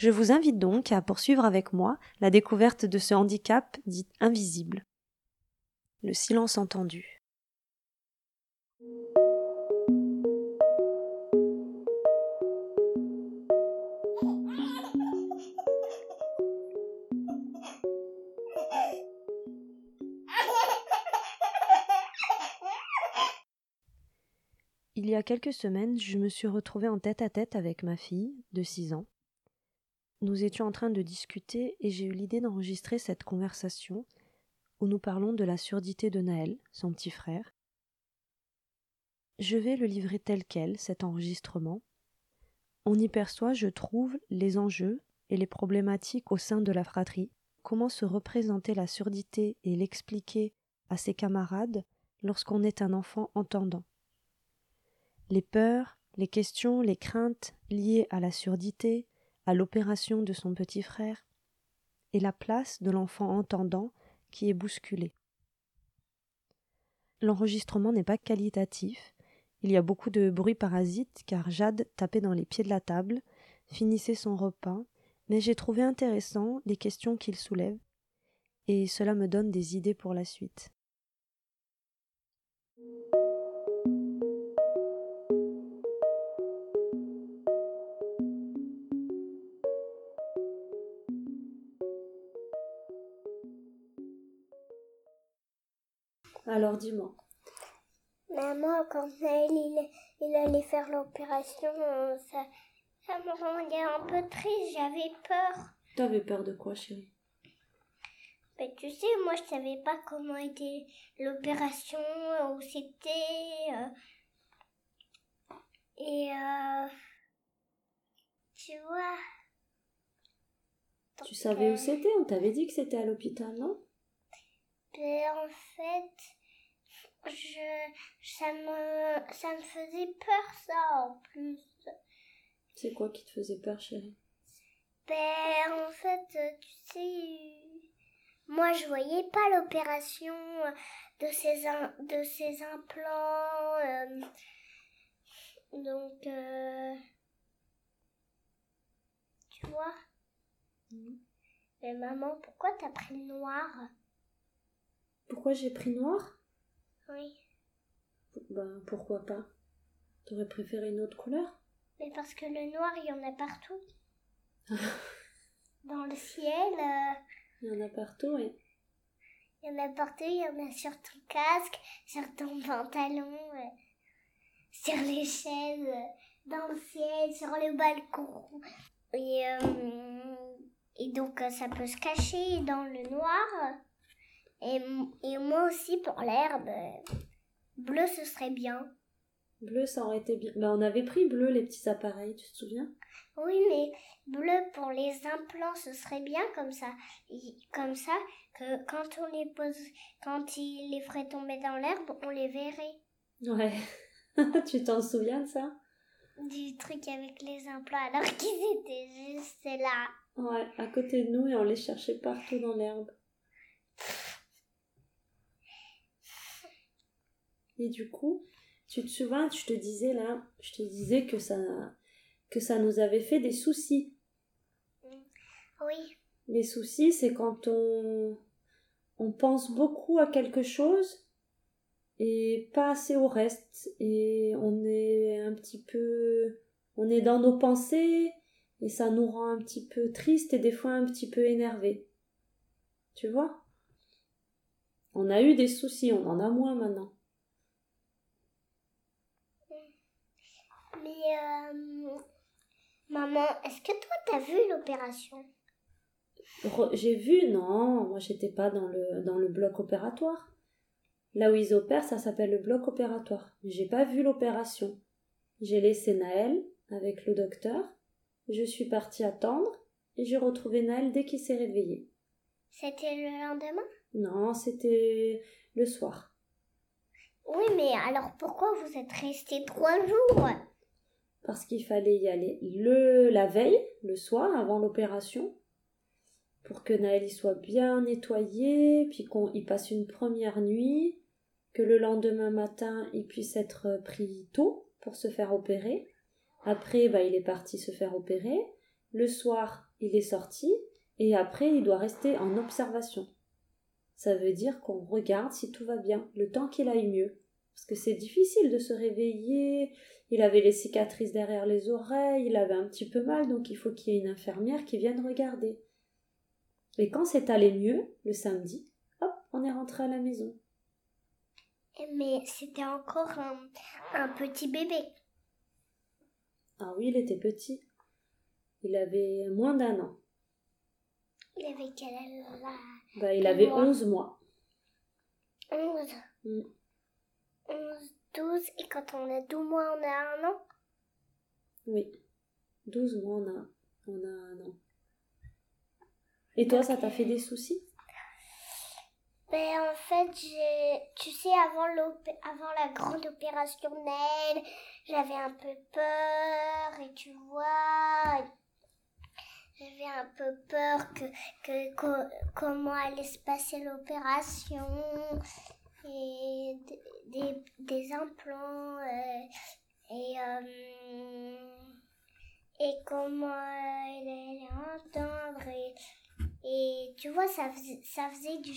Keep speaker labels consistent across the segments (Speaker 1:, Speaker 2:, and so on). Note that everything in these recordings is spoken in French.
Speaker 1: Je vous invite donc à poursuivre avec moi la découverte de ce handicap dit invisible. Le silence entendu. Il y a quelques semaines, je me suis retrouvée en tête à tête avec ma fille, de 6 ans. Nous étions en train de discuter et j'ai eu l'idée d'enregistrer cette conversation où nous parlons de la surdité de Naël, son petit frère. Je vais le livrer tel quel, cet enregistrement. On y perçoit, je trouve, les enjeux et les problématiques au sein de la fratrie, comment se représenter la surdité et l'expliquer à ses camarades lorsqu'on est un enfant entendant les peurs, les questions, les craintes liées à la surdité, à l'opération de son petit frère, et la place de l'enfant entendant qui est bousculé. L'enregistrement n'est pas qualitatif, il y a beaucoup de bruit parasite car Jade tapait dans les pieds de la table, finissait son repas, mais j'ai trouvé intéressant les questions qu'il soulève, et cela me donne des idées pour la suite. Dis-moi.
Speaker 2: Maman, quand Naël il, allait faire l'opération, ça, ça me rendait un peu triste, j'avais peur.
Speaker 1: T'avais peur de quoi, chérie?
Speaker 2: Ben, Tu sais, moi je savais pas comment était l'opération, où c'était. Euh, et euh, tu vois.
Speaker 1: tu savais où c'était? On t'avait dit que c'était à l'hôpital, non?
Speaker 2: Ben, en fait, je, ça, me, ça me faisait peur, ça, en plus.
Speaker 1: C'est quoi qui te faisait peur, chérie?
Speaker 2: Ben, en fait, tu sais, moi, je voyais pas l'opération de ces, de ces implants. Euh, donc, euh, tu vois? Mmh. Mais maman, pourquoi t'as pris le noir?
Speaker 1: Pourquoi j'ai pris noir?
Speaker 2: Oui.
Speaker 1: Ben, pourquoi pas? T'aurais préféré une autre couleur?
Speaker 2: Mais parce que le noir, il y en a partout. Dans le ciel. Euh,
Speaker 1: il y en a partout, oui.
Speaker 2: Il y en a partout, il y en a sur ton casque, sur ton pantalon, euh, sur les chaises, euh, dans le ciel, sur le balcon. Et, et donc, ça peut se cacher dans le noir. Et, et moi aussi pour l'herbe, bleu ce serait bien.
Speaker 1: Bleu ça aurait été bien. Ben, on avait pris bleu les petits appareils, tu te souviens?
Speaker 2: Oui, mais bleu pour les implants ce serait bien comme ça. comme ça que quand on les pose, quand il les ferait tomber dans l'herbe, on les verrait.
Speaker 1: Ouais. tu t'en souviens de ça?
Speaker 2: Du truc avec les implants alors qu'ils étaient juste là.
Speaker 1: Ouais, à côté de nous et on les cherchait partout dans l'herbe. Et du coup, tu te souviens, je te disais là, je te disais que ça, que ça nous avait fait des soucis.
Speaker 2: Oui.
Speaker 1: Les soucis, c'est quand on, on pense beaucoup à quelque chose et pas assez au reste. Et on est un petit peu, on est dans nos pensées et ça nous rend un petit peu triste et des fois un petit peu énervé. Tu vois? On a eu des soucis, on en a moins maintenant.
Speaker 2: Mais euh, maman, est-ce que toi t'as vu l'opération?
Speaker 1: J'ai vu, non, moi j'étais pas dans le dans le bloc opératoire. Là où ils opèrent, ça s'appelle le bloc opératoire. Mais j'ai pas vu l'opération. J'ai laissé Naël avec le docteur. Je suis partie attendre et j'ai retrouvé Naël dès qu'il s'est réveillé.
Speaker 2: C'était le lendemain?
Speaker 1: Non, c'était le soir.
Speaker 2: Oui, mais alors pourquoi vous êtes resté trois jours?
Speaker 1: Parce qu'il fallait y aller le la veille, le soir, avant l'opération, pour que Naël y soit bien nettoyé, puis qu'on y passe une première nuit, que le lendemain matin il puisse être pris tôt pour se faire opérer. Après, bah, il est parti se faire opérer. Le soir, il est sorti. Et après, il doit rester en observation. Ça veut dire qu'on regarde si tout va bien, le temps qu'il aille mieux. Parce que c'est difficile de se réveiller. Il avait les cicatrices derrière les oreilles, il avait un petit peu mal, donc il faut qu'il y ait une infirmière qui vienne regarder. Et quand c'est allé mieux, le samedi, hop, on est rentré à la maison.
Speaker 2: Mais c'était encore un, un petit bébé.
Speaker 1: Ah oui, il était petit. Il avait moins d'un an.
Speaker 2: Il avait quel âge là?
Speaker 1: Bah, il avait
Speaker 2: mois
Speaker 1: 11 mois.
Speaker 2: 11.
Speaker 1: Mm.
Speaker 2: 11, 12. Et quand on a 12 mois, on a un an?
Speaker 1: Oui. 12 mois, on a, on a un an. Et toi, ça t'a fait des soucis?
Speaker 2: Ben, en fait, j'ai, tu sais, avant, avant la grande opération Nel, j'avais un peu peur, et tu vois, j'avais un peu peur que, que, co- comment allait se passer l'opération, et des, des implants, euh, et, euh, et comment allait entendre, et, et tu vois, ça faisait, ça faisait du,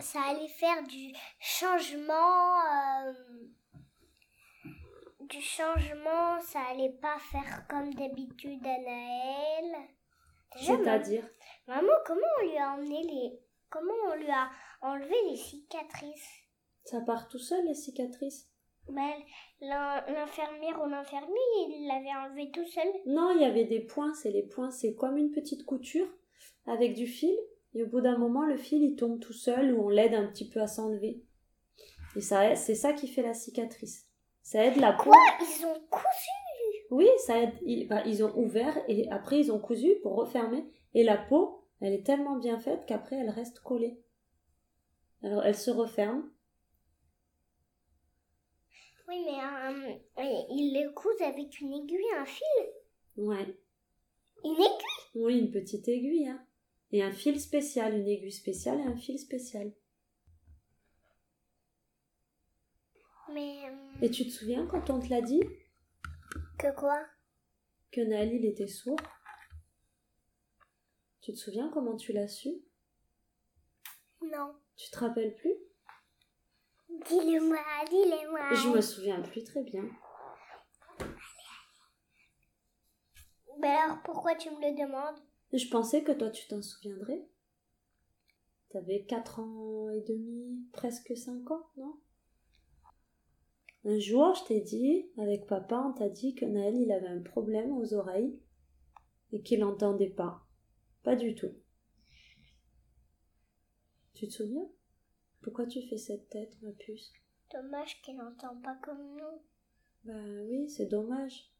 Speaker 2: ça allait faire du changement, euh, du changement, ça allait pas faire comme d'habitude à Naël.
Speaker 1: C'est-à-dire
Speaker 2: maman, comment on lui a emmené les, comment on lui a enlevé les cicatrices
Speaker 1: Ça part tout seul, les cicatrices
Speaker 2: Ben, l'in- l'infirmière ou l'infirmier, il l'avait enlevé tout seul.
Speaker 1: Non, il y avait des points. C'est les points, c'est comme une petite couture avec du fil. Et au bout d'un moment, le fil, il tombe tout seul ou on l'aide un petit peu à s'enlever. Et ça, c'est ça qui fait la cicatrice. Ça aide la peau.
Speaker 2: Ils ont cousu?
Speaker 1: Oui, ça aide. Ils, bah, ils ont ouvert et après ils ont cousu pour refermer. Et la peau, elle est tellement bien faite qu'après elle reste collée. Alors elle se referme.
Speaker 2: Oui, mais euh, euh, ils le cousent avec une aiguille, un fil.
Speaker 1: Ouais.
Speaker 2: Une aiguille?
Speaker 1: Oui, une petite aiguille. Hein. Et un fil spécial, une aiguille spéciale et un fil spécial.
Speaker 2: Mais euh,
Speaker 1: Et tu te souviens quand on te l'a dit?
Speaker 2: que quoi?
Speaker 1: Que Naël il était sourd Tu te souviens comment tu l'as su?
Speaker 2: Non.
Speaker 1: Tu te rappelles plus?
Speaker 2: Dis-le-moi, dis-le-moi.
Speaker 1: Je me souviens plus très bien.
Speaker 2: Ben alors pourquoi tu me le demandes?
Speaker 1: Je pensais que toi tu t'en souviendrais. T'avais 4 ans et demi, presque 5 ans, non? Un jour, je t'ai dit, avec papa, on t'a dit que Naël il avait un problème aux oreilles et qu'il n'entendait pas. Pas du tout. Tu te souviens? Pourquoi tu fais cette tête, ma puce?
Speaker 2: Dommage qu'il n'entend pas comme nous.
Speaker 1: Bah oui, c'est dommage.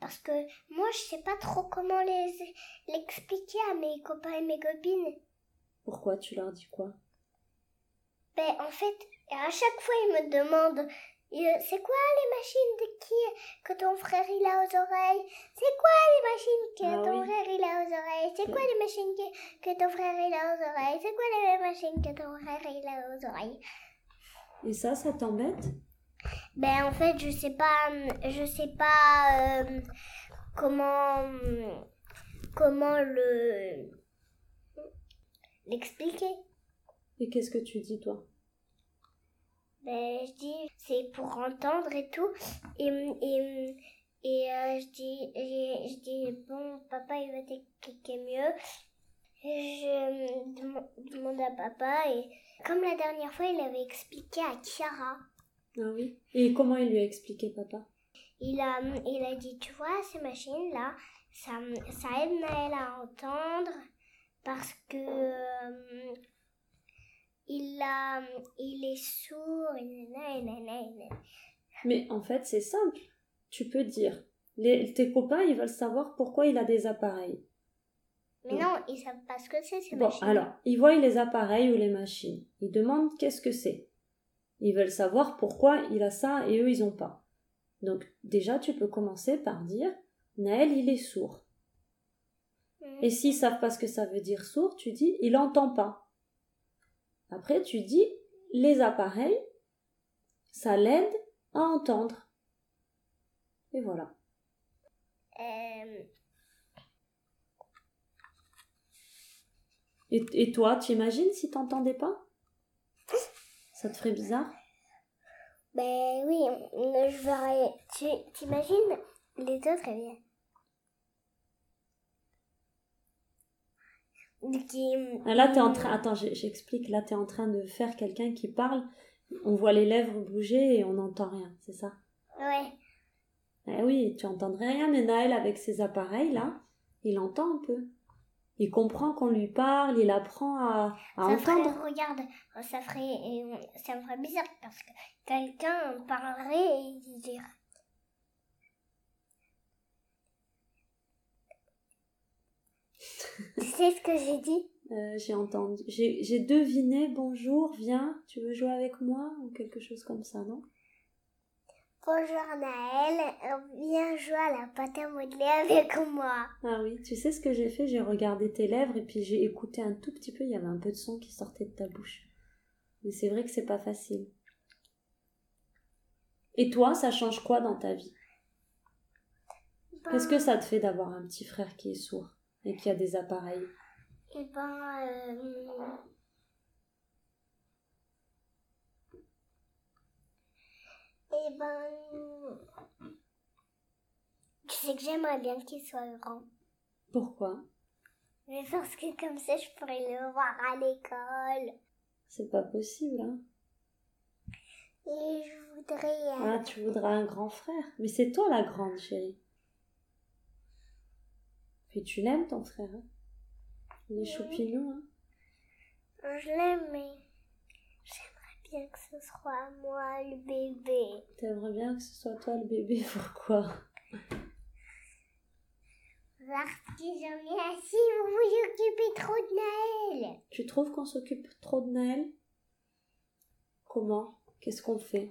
Speaker 2: Parce que moi, je sais pas trop comment les l'expliquer à mes copains et mes copines.
Speaker 1: Pourquoi tu leur dis quoi?
Speaker 2: Ben, en fait, à chaque fois, ils me demandent euh, c'est quoi les machines de qui que ton frère il a aux oreilles? C'est quoi les machines que
Speaker 1: Ah
Speaker 2: ton
Speaker 1: oui.
Speaker 2: frère il a aux oreilles C'est quoi les machines que, que ton frère il a aux oreilles? C'est quoi les machines que ton frère il a aux oreilles?
Speaker 1: Et ça, ça t'embête?
Speaker 2: Ben, en fait, je sais pas, je sais pas euh, comment, comment le l'expliquer.
Speaker 1: Et qu'est-ce que tu dis, toi?
Speaker 2: Ben, je dis, c'est pour entendre et tout. Et, et, et euh, je, dis, je, dis, bon, papa, il va t'expliquer mieux. Je dem- demande à papa. Et comme la dernière fois, il avait expliqué à Chiara.
Speaker 1: Ah oui. Et comment il lui a expliqué, papa?
Speaker 2: Il a, il a dit, tu vois, ces machines-là, ça, ça aide Naël à entendre parce que euh, il, a, il est sourd.
Speaker 1: Mais en fait, c'est simple. Tu peux dire. Les, tes copains, ils veulent savoir pourquoi il a des appareils.
Speaker 2: Mais non, ils savent pas ce que c'est ces
Speaker 1: Bon,
Speaker 2: machines.
Speaker 1: alors, ils voient les appareils ou les machines. Ils demandent qu'est-ce que c'est. Ils veulent savoir pourquoi il a ça et eux, ils ont pas. Donc, déjà, tu peux commencer par dire Naël, il est sourd.
Speaker 2: Mhm.
Speaker 1: Et s'ils savent pas ce que ça veut dire sourd, tu dis il entend pas. Après, tu dis les appareils, ça l'aide à entendre. Et voilà.
Speaker 2: Euh,
Speaker 1: Et, et toi, tu imagines si t'entendais pas? Ça te ferait bizarre?
Speaker 2: Ben oui, je verrais. Tu t'imagines les autres, eh bien. Qui,
Speaker 1: Ah, Là, t'es en train. Attends, j'explique. Là, t'es en train de faire quelqu'un qui parle. On voit les lèvres bouger et on n'entend rien, c'est ça?
Speaker 2: Ouais.
Speaker 1: Eh oui, tu entendrais rien, mais Naël, avec ses appareils, là, il entend un peu. Il comprend qu'on lui parle, il apprend à, à
Speaker 2: Ça ferait,
Speaker 1: entendre.
Speaker 2: regarde, ça ferait, ça me ferait bizarre parce que quelqu'un parlerait et il dirait. tu sais ce que j'ai dit?
Speaker 1: Euh, j'ai entendu. J'ai j'ai deviné bonjour, viens, tu veux jouer avec moi ou quelque chose comme ça, non?
Speaker 2: Bonjour Naël, viens jouer à la pâte à modeler avec moi.
Speaker 1: Ah oui, tu sais ce que j'ai fait? J'ai regardé tes lèvres et puis j'ai écouté un tout petit peu, il y avait un peu de son qui sortait de ta bouche. Mais c'est vrai que c'est pas facile. Et toi, ça change quoi dans ta vie? Qu'est-ce que ça te fait d'avoir un petit frère qui est sourd et qui a des appareils?
Speaker 2: Eh ben, euh, eh ben, tu sais que j'aimerais bien qu'il soit grand.
Speaker 1: Pourquoi?
Speaker 2: Mais parce que comme ça, je pourrais le voir à l'école.
Speaker 1: C'est pas possible, hein
Speaker 2: Et je voudrais... euh,
Speaker 1: Ah, tu voudras un grand frère. Mais c'est toi la grande, chérie. Puis tu l'aimes, ton frère. Hein Il est
Speaker 2: Oui.
Speaker 1: choupinou, hein
Speaker 2: Je l'aime, mais bien que ce soit moi le bébé.
Speaker 1: T'aimerais bien que ce soit toi le bébé, pourquoi?
Speaker 2: Parce que j'en ai assez, vous vous occupez trop de Naël.
Speaker 1: Tu trouves qu'on s'occupe trop de Naël Comment? Qu'est-ce qu'on fait?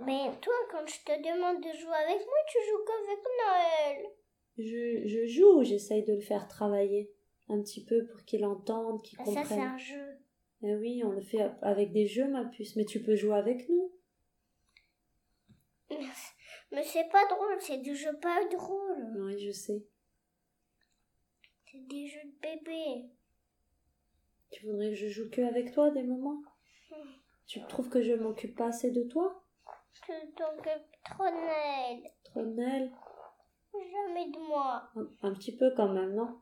Speaker 2: Mais toi, quand je te demande de jouer avec moi, tu joues qu'avec Naël.
Speaker 1: je, je joue, j'essaye de le faire travailler un petit peu pour qu'il entende, qu'il
Speaker 2: Ah, Ça, c'est
Speaker 1: comprenne.
Speaker 2: un jeu.
Speaker 1: Eh oui, on le fait avec des jeux, ma puce. Mais tu peux jouer avec nous.
Speaker 2: Mais c'est pas drôle, c'est des jeux pas drôles.
Speaker 1: Oui, je sais.
Speaker 2: C'est des jeux de bébé.
Speaker 1: Tu voudrais que je joue que avec toi des moments? Tu trouves que je m'occupe pas assez de toi?
Speaker 2: Tu t'occupes trop de Naël.
Speaker 1: Trop de Naël
Speaker 2: Jamais de moi.
Speaker 1: un, un petit peu quand même, non?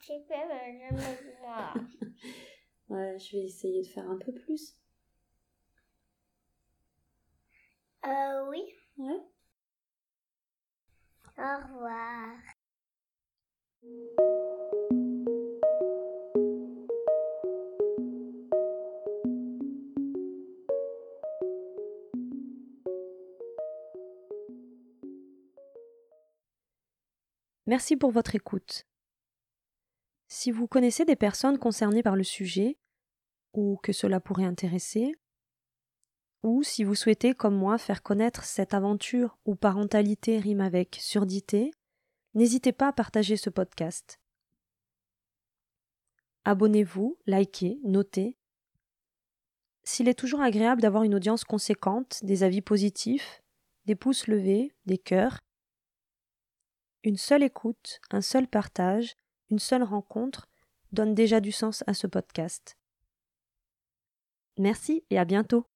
Speaker 2: Petit peu, mais jamais.
Speaker 1: Ouais, je vais essayer de faire un peu plus.
Speaker 2: euh, oui.
Speaker 1: Ouais.
Speaker 2: Au revoir.
Speaker 3: Merci pour votre écoute. Si vous connaissez des personnes concernées par le sujet, ou que cela pourrait intéresser, ou si vous souhaitez, comme moi, faire connaître cette aventure où parentalité rime avec surdité, n'hésitez pas à partager ce podcast. Abonnez-vous, likez, notez. S'il est toujours agréable d'avoir une audience conséquente, des avis positifs, des pouces levés, des cœurs, une seule écoute, un seul partage, une seule rencontre donne déjà du sens à ce podcast. Merci et à bientôt.